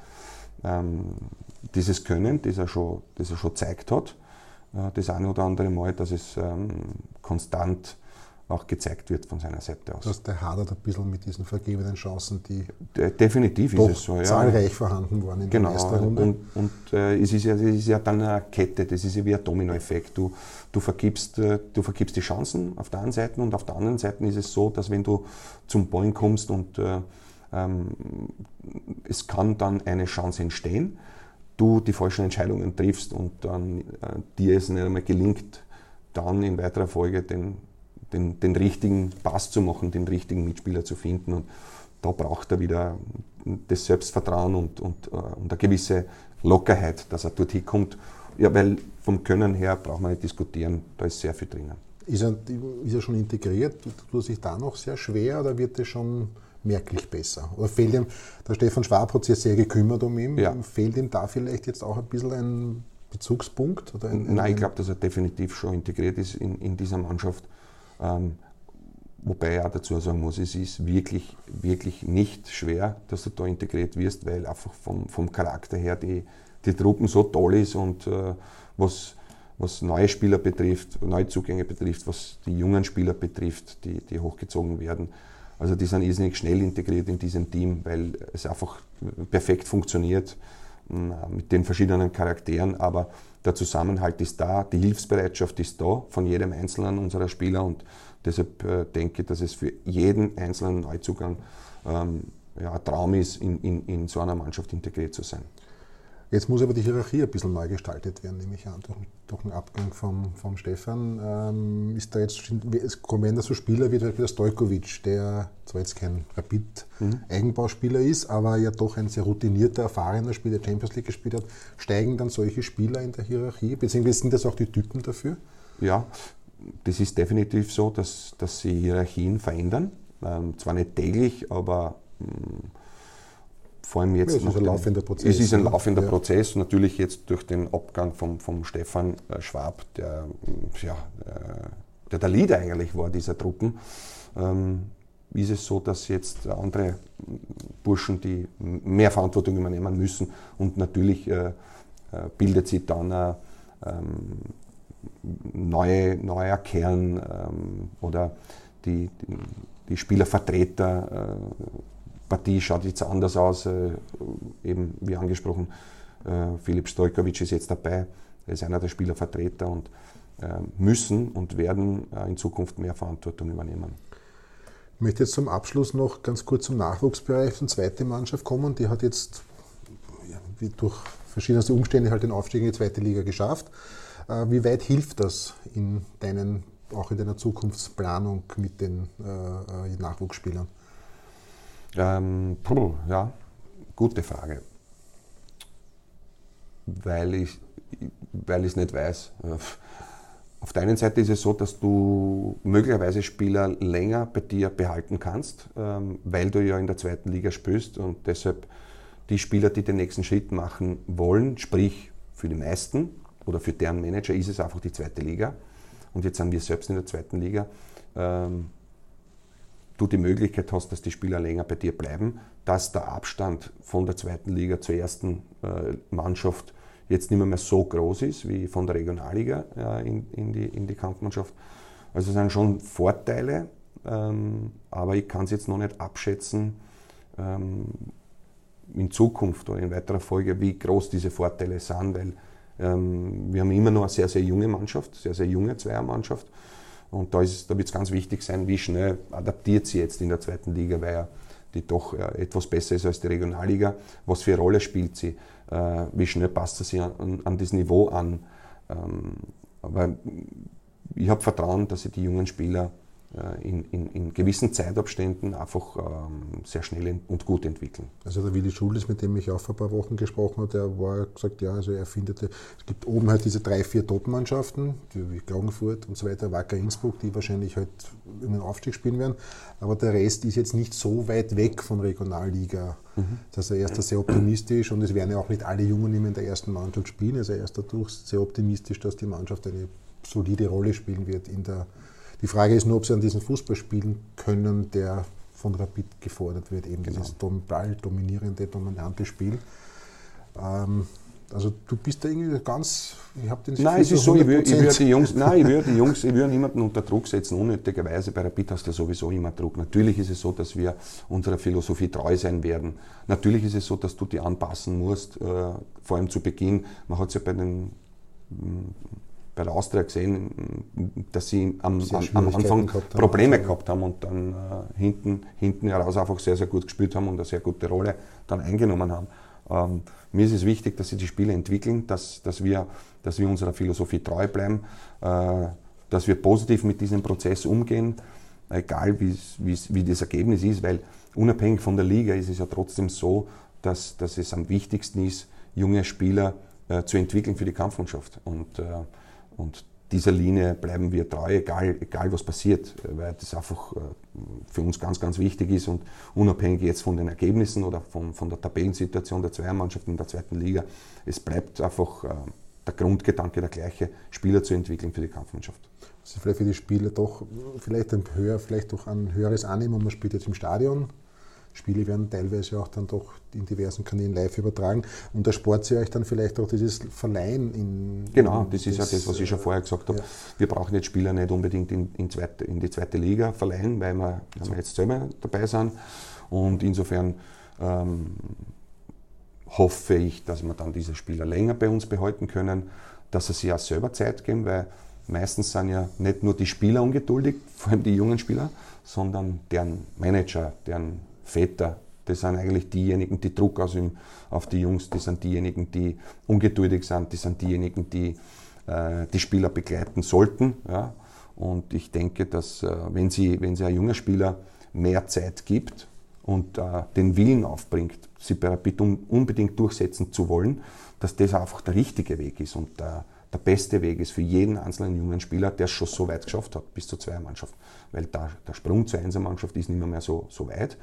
B: ähm, dieses Können, das er schon, das er schon gezeigt hat, äh, das eine oder andere Mal, dass es ähm, konstant auch gezeigt wird von seiner Seite aus.
A: Dass der hadert ein bisschen mit diesen vergebenen Chancen, die
B: De definitiv ist es so,
A: ja. zahlreich vorhanden waren in
B: genau.
A: der ersten Runde.
B: Und, und äh, es, ist ja, es ist ja dann eine Kette, das ist ja wie ein Dominoeffekt. Du, du, vergibst, äh, du vergibst die Chancen auf der einen Seite und auf der anderen Seite ist es so, dass wenn du zum Ballen kommst und äh, ähm, es kann dann eine Chance entstehen, du die falschen Entscheidungen triffst und dann äh, dir es nicht einmal gelingt, dann in weiterer Folge den den, den richtigen Pass zu machen, den richtigen Mitspieler zu finden. Und da braucht er wieder das Selbstvertrauen und, und, äh, und eine gewisse Lockerheit, dass er dort hinkommt. Ja, weil vom Können her braucht man nicht diskutieren, da ist sehr viel drinnen.
A: Ist er, ist er schon integriert? Tut er sich da noch sehr schwer oder wird es schon merklich besser? Oder fehlt ihm, der Stefan Schwab hat sich sehr gekümmert um ihn, ja. fehlt ihm da vielleicht jetzt auch ein bisschen ein Bezugspunkt? Oder ein,
B: Nein, ich glaube, dass er definitiv schon integriert ist in, in dieser Mannschaft. Ähm, wobei ich auch dazu sagen muss, es ist wirklich, wirklich nicht schwer, dass du da integriert wirst, weil einfach vom, vom Charakter her die, die Truppen so toll ist und äh, was was neue Spieler betrifft, Neuzugänge betrifft, was die jungen Spieler betrifft, die, die hochgezogen werden. Also die sind irrsinnig schnell integriert in diesem Team, weil es einfach perfekt funktioniert mit den verschiedenen Charakteren, aber der Zusammenhalt ist da, die Hilfsbereitschaft ist da von jedem einzelnen unserer Spieler und deshalb äh, denke ich, dass es für jeden einzelnen Neuzugang ähm, ja, ein Traum ist, in, in, in so einer Mannschaft integriert zu sein.
A: Jetzt muss aber die Hierarchie ein bisschen neu gestaltet werden, nehme ich an, durch, durch den Abgang vom, vom Stefan. Ähm, ist da jetzt, wenn da so Spieler wie der Stojkovic, der zwar jetzt kein Rapid-Eigenbauspieler ist, aber ja doch ein sehr routinierter, erfahrener Spieler, der Champions League gespielt hat, steigen dann solche Spieler in der Hierarchie? Beziehungsweise sind das auch die Typen dafür?
B: Ja, das ist definitiv so, dass, dass sie Hierarchien verändern. Ähm, zwar nicht täglich, aber mh, hm, vor allem jetzt. Ja,
A: es ist ein laufender Prozess.
B: Es ist ein laufender ja. Prozess. Natürlich jetzt durch den Abgang vom, vom Stefan äh, Schwab, der, äh, ja, äh, der der Leader eigentlich war dieser Truppen, ähm, ist es so, dass jetzt andere Burschen, die mehr Verantwortung übernehmen müssen und natürlich äh, bildet sich dann ein ähm, neue, neuer Kern ähm, oder die, die, die Spielervertreter Partie schaut jetzt anders aus. Äh, eben wie angesprochen, äh, Philipp Stojkovic ist jetzt dabei. Er ist einer der Spielervertreter und äh, müssen und werden in Zukunft mehr Verantwortung übernehmen.
A: Ich möchte jetzt zum Abschluss noch ganz kurz zum Nachwuchsbereich von zweite Mannschaft kommen. Die hat jetzt ja, durch verschiedenste Umstände halt den Aufstieg in die zweite Liga geschafft. Wie weit hilft das in deinen, auch in deiner Zukunftsplanung mit den äh, Nachwuchsspielern?
B: Ähm, puh, ja, gute Frage. Weil ich weil es nicht weiß. Auf der einen Seite ist es so, dass du möglicherweise Spieler länger bei dir behalten kannst, ähm, weil du ja in der zweiten Liga spielst und deshalb die Spieler, die den nächsten Schritt machen wollen, sprich für die meisten oder für deren Manager ist es einfach die zweite Liga. Und jetzt sind wir selbst in der zweiten Liga. Du die Möglichkeit hast, dass die Spieler länger bei dir bleiben, dass der Abstand von der zweiten Liga zur ersten äh, Mannschaft jetzt nicht mehr so groß ist wie von der Regionalliga äh, in, in, die, in die Kampfmannschaft. Also es sind schon Vorteile, ähm, aber ich kann es jetzt noch nicht abschätzen ähm, in Zukunft oder in weiterer Folge, wie groß diese Vorteile sind, weil ähm, wir haben immer noch eine sehr, sehr junge Mannschaft, sehr, sehr junge Zweiermannschaft. Und da, da wird es ganz wichtig sein, wie schnell adaptiert sie jetzt in der zweiten Liga, weil ja die doch etwas besser ist als die Regionalliga. Was für eine Rolle spielt sie? Äh, wie schnell passt sie an, an das Niveau an? Ähm, aber ich habe Vertrauen, dass sie die jungen Spieler in, in, in, gewissen Zeitabständen einfach ähm, sehr schnell und gut entwickeln.
A: Also der Willi Schulz, mit dem ich auch vor ein paar Wochen gesprochen habe, der war gesagt, ja, also er findet, es gibt oben halt diese drei, vier Top-Mannschaften, wie Klagenfurt und so weiter, Wacker Innsbruck, die wahrscheinlich halt in den Aufstieg spielen werden, aber der Rest ist jetzt nicht so weit weg von Regionalliga. Mhm. Das heißt, er ist da sehr optimistisch und es werden ja auch nicht alle Jungen immer in der ersten Mannschaft spielen, also er ist dadurch sehr optimistisch, dass die Mannschaft eine solide Rolle spielen wird in der die Frage ist nur, ob sie an diesem Fußball spielen können, der von Rapid gefordert wird, eben genau. dieses ball dominierende, dominante Spiel. Ähm, also du bist da irgendwie ganz,
B: ich habe den Nein, es ist so, ich würde würd die Jungs, nein, ich würde die Jungs, ich würde niemanden unter Druck setzen, unnötigerweise. Bei Rapid hast du sowieso immer Druck. Natürlich ist es so, dass wir unserer Philosophie treu sein werden. Natürlich ist es so, dass du die anpassen musst, äh, vor allem zu Beginn. Man hat es ja bei den bei der Austria gesehen, dass sie am, am, am Anfang gehabt Probleme gehabt haben und dann äh, hinten, hinten heraus einfach sehr, sehr gut gespielt haben und eine sehr gute Rolle dann eingenommen haben. Ähm, mir ist es wichtig, dass sie die Spiele entwickeln, dass, dass, wir, dass wir unserer Philosophie treu bleiben, äh, dass wir positiv mit diesem Prozess umgehen, egal wie das Ergebnis ist, weil unabhängig von der Liga ist es ja trotzdem so, dass, dass es am wichtigsten ist, junge Spieler äh, zu entwickeln für die Kampfmannschaft. Und äh, und dieser Linie bleiben wir treu, egal, egal was passiert, weil das einfach äh, für uns ganz, ganz wichtig ist und unabhängig jetzt von den Ergebnissen oder von, von der Tabellensituation der Zweiermannschaften in der zweiten Liga, es bleibt einfach äh, der Grundgedanke der gleiche, Spieler zu entwickeln für die Kampfmannschaft.
A: Das ist vielleicht für die Spieler doch vielleicht ein höher, vielleicht doch ein höheres Annehmen, man spielt jetzt im Stadion, Spiele werden teilweise auch dann doch in diversen Kanälen live übertragen. Und da spart sie euch dann vielleicht auch dieses Verleihen in.
B: Genau, das, ist ja das, was ich schon vorher gesagt habe. Ja. Wir brauchen jetzt Spieler nicht unbedingt in, in, zweite, in die zweite Liga verleihen, weil wir, weil wir jetzt selber dabei sind. Und insofern ähm, hoffe ich, dass wir dann diese Spieler länger bei uns behalten können, dass sie sich auch selber Zeit geben, weil meistens sind ja nicht nur die Spieler ungeduldig, vor allem die jungen Spieler, sondern deren Manager, deren Väter, das sind eigentlich diejenigen, die Druck ausüben auf die Jungs, die sind diejenigen, die ungeduldig sind, die sind diejenigen, die äh, die Spieler begleiten sollten. Ja. Und ich denke, dass äh, wenn, sie, wenn sie ein junger Spieler mehr Zeit gibt und äh, den Willen aufbringt, sie unbedingt durchsetzen zu wollen, dass das einfach der richtige Weg ist und der, der beste Weg ist für jeden einzelnen jungen Spieler, der es schon so weit geschafft hat, bis zur Zweiermannschaft. Weil da, der Sprung zur Einsermannschaft ist nicht mehr, mehr so, so weit.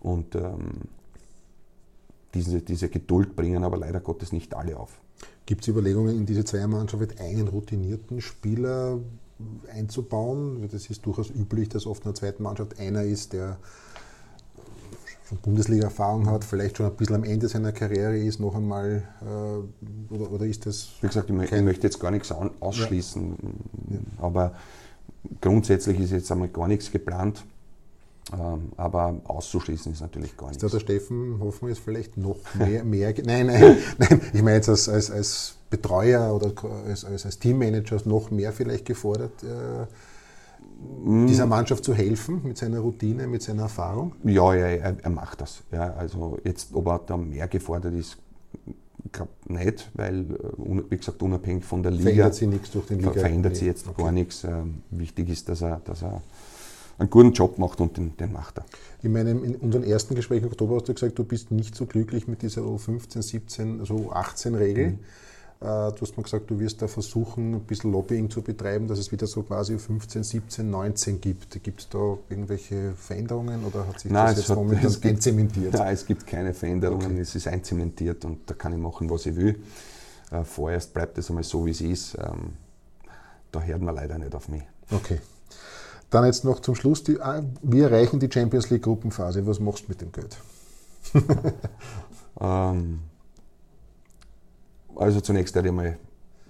B: Und ähm, diese, diese Geduld bringen aber leider Gottes nicht alle auf.
A: Gibt es Überlegungen, in diese Zweiermannschaft einen routinierten Spieler einzubauen? Das ist durchaus üblich, dass oft in der zweiten Mannschaft einer ist, der schon Bundesliga-Erfahrung hat, vielleicht schon ein bisschen am Ende seiner Karriere ist, noch einmal, äh, oder, oder ist das.
B: Wie gesagt, ich, ich möchte jetzt gar nichts ausschließen, ja. aber grundsätzlich ist jetzt einmal gar nichts geplant. Ähm, aber auszuschließen ist natürlich gar nichts.
A: Ist da der Steffen Hoffmann ist vielleicht noch mehr, mehr nein, nein, nein, ich meine jetzt als, als, als Betreuer oder als, als, als Teammanager noch mehr vielleicht gefordert, äh, Mm. dieser Mannschaft zu helfen mit seiner Routine, mit seiner Erfahrung?
B: Ja, ja er, er macht das. Ja, also jetzt, ob er da mehr gefordert ist, ich glaube nicht, weil, äh, wie gesagt, unabhängig von der Liga.
A: Verändert sich nichts durch den Liga?
B: Verändert sich jetzt okay. gar nichts. Ähm, wichtig ist, dass er, dass er einen guten Job macht und den, den macht er.
A: Ich meine, in unserem ersten Gespräch im Oktober hast du gesagt, du bist nicht so glücklich mit dieser U15, 17, also U18-Regel. Mhm. Äh, du hast mal gesagt, du wirst da versuchen, ein bisschen Lobbying zu betreiben, dass es wieder so quasi 15, 17, 19 gibt. Gibt es da irgendwelche Veränderungen oder hat sich
B: Nein,
A: das jetzt hat, momentan einzementiert?
B: Nein, es gibt keine Veränderungen, okay. es ist einzementiert und da kann ich machen, was ich will. Äh, vorerst bleibt es einmal so, wie es ist. Ähm, da hört man leider nicht auf mich.
A: Okay. Dann jetzt noch zum Schluss, die, ah, wir erreichen die Champions League Gruppenphase. Was machst du mit dem Geld?
B: ähm, also zunächst einmal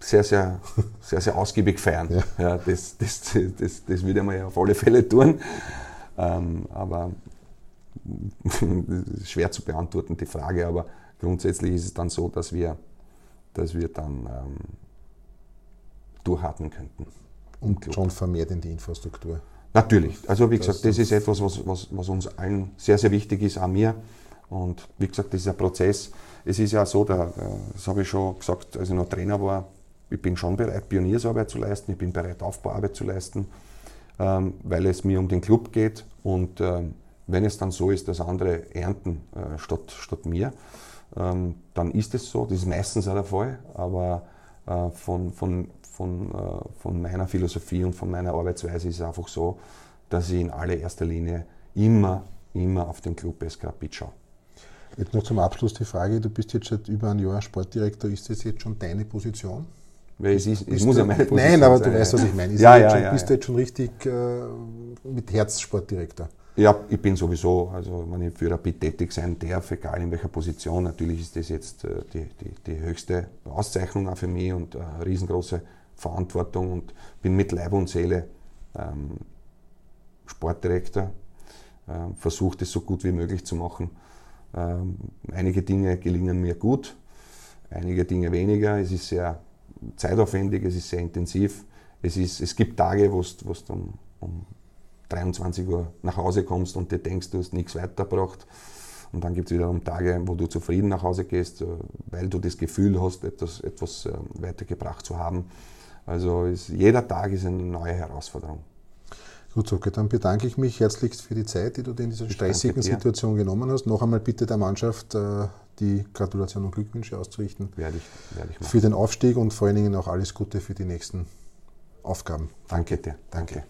B: sehr, sehr, sehr, sehr ausgiebig feiern. Ja. ja das, das, das, das würde man ja auf alle Fälle tun. Ähm, aber schwer zu beantworten, die Frage. Aber grundsätzlich ist es dann so, dass wir, dass wir dann ähm, durchatmen könnten.
A: Und schon vermehrt in die Infrastruktur.
B: Natürlich. Also wie das gesagt, das ist etwas, was, was, was uns allen sehr, sehr wichtig ist, auch mir. Und wie gesagt, das ist ein Prozess. Es ist ja so, da, das habe ich schon gesagt, als ich noch Trainer war, ich bin schon bereit, Pioniersarbeit zu leisten, ich bin bereit, Aufbauarbeit zu leisten, ähm, weil es mir um den Club geht. Und ähm, wenn es dann so ist, dass andere ernten äh, statt, statt mir, ähm, dann ist es so. Das ist meistens auch der Fall. Aber äh, von, von, von, äh, von meiner Philosophie und von meiner Arbeitsweise ist es einfach so, dass ich in allererster Linie immer, immer auf den Club Eskrapit schaue.
A: Jetzt noch zum Abschluss die Frage, du bist jetzt seit über einem Jahr Sportdirektor, ist das jetzt schon deine Position?
B: Es, ist, es muss ja meine
A: Position Nein, aber sein, du weißt, was ich meine. Ist
B: ja, ja, schon,
A: ja, bist
B: du
A: jetzt schon richtig äh, mit Herz Sportdirektor?
B: Ja, ich bin sowieso, also wenn ich für Rapid tätig sein darf, egal in welcher Position, natürlich ist das jetzt äh, die, die, die höchste Auszeichnung auch für mich und eine riesengroße Verantwortung und bin mit Leib und Seele ähm, Sportdirektor, äh, versuche das so gut wie möglich zu machen ähm, einige Dinge gelingen mir gut, einige Dinge weniger. Es ist sehr zeitaufwendig, es ist sehr intensiv. Es, ist, es gibt Tage, wo du um, um 23 Uhr nach Hause kommst und dir denkst, du hast nichts weitergebracht. Und dann gibt es wiederum Tage, wo du zufrieden nach Hause gehst, äh, weil du das Gefühl hast, etwas, etwas äh, weitergebracht zu haben. Also ist, jeder Tag ist eine neue Herausforderung.
A: Gut, okay, dann bedanke ich mich herzlichst für die Zeit, die du dir in dieser stressigen Situation genommen hast. Noch einmal bitte der Mannschaft äh, die Gratulation und Glückwünsche auszurichten.
B: Werde ich, werde ich
A: machen. Für den Aufstieg und vor allen Dingen auch alles Gute für die nächsten Aufgaben.
B: Danke dir. Danke.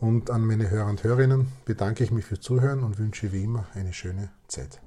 A: Und an meine Hörer und Hörerinnen bedanke ich mich fürs Zuhören und wünsche wie immer eine schöne Zeit.